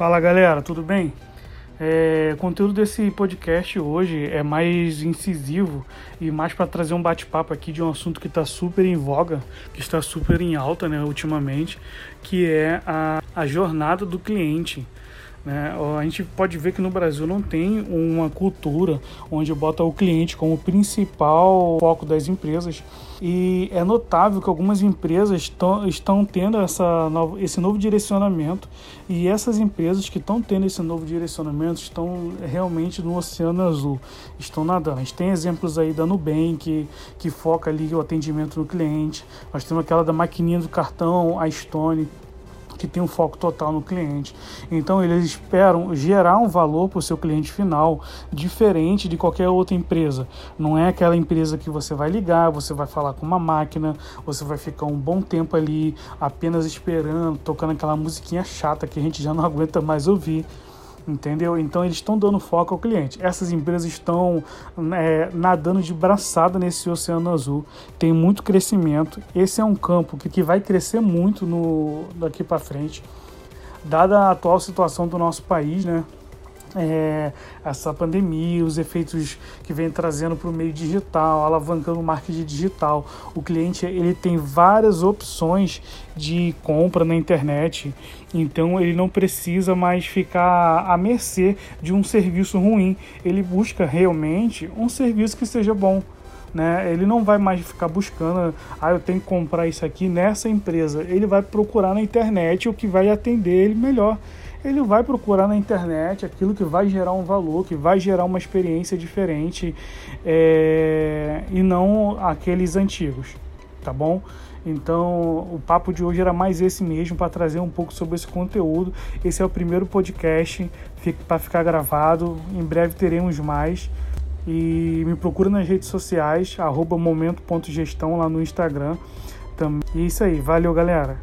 Fala galera, tudo bem? É, o conteúdo desse podcast hoje é mais incisivo e mais para trazer um bate-papo aqui de um assunto que está super em voga, que está super em alta né, ultimamente, que é a, a jornada do cliente. Né? A gente pode ver que no Brasil não tem uma cultura onde bota o cliente como principal foco das empresas. E é notável que algumas empresas estão tendo essa esse novo direcionamento e essas empresas que estão tendo esse novo direcionamento estão realmente no oceano azul, estão nadando. A gente tem exemplos aí da Nubank, que, que foca ali o atendimento no cliente. Nós temos aquela da maquininha do cartão, a Stone, que tem um foco total no cliente. Então eles esperam gerar um valor para o seu cliente final diferente de qualquer outra empresa. Não é aquela empresa que você vai ligar, você vai falar com uma máquina, você vai ficar um bom tempo ali apenas esperando, tocando aquela musiquinha chata que a gente já não aguenta mais ouvir entendeu? Então eles estão dando foco ao cliente. Essas empresas estão é, nadando de braçada nesse oceano azul, tem muito crescimento. Esse é um campo que, que vai crescer muito no, daqui para frente, dada a atual situação do nosso país, né? É, essa pandemia, os efeitos que vem trazendo para o meio digital, alavancando o marketing digital. O cliente ele tem várias opções de compra na internet, então ele não precisa mais ficar à mercê de um serviço ruim. Ele busca realmente um serviço que seja bom. Né? Ele não vai mais ficar buscando, ah, eu tenho que comprar isso aqui nessa empresa. Ele vai procurar na internet o que vai atender ele melhor ele vai procurar na internet aquilo que vai gerar um valor, que vai gerar uma experiência diferente é, e não aqueles antigos, tá bom? Então, o papo de hoje era mais esse mesmo, para trazer um pouco sobre esse conteúdo. Esse é o primeiro podcast para ficar gravado. Em breve teremos mais. E me procura nas redes sociais, momento.gestão lá no Instagram. E é isso aí. Valeu, galera.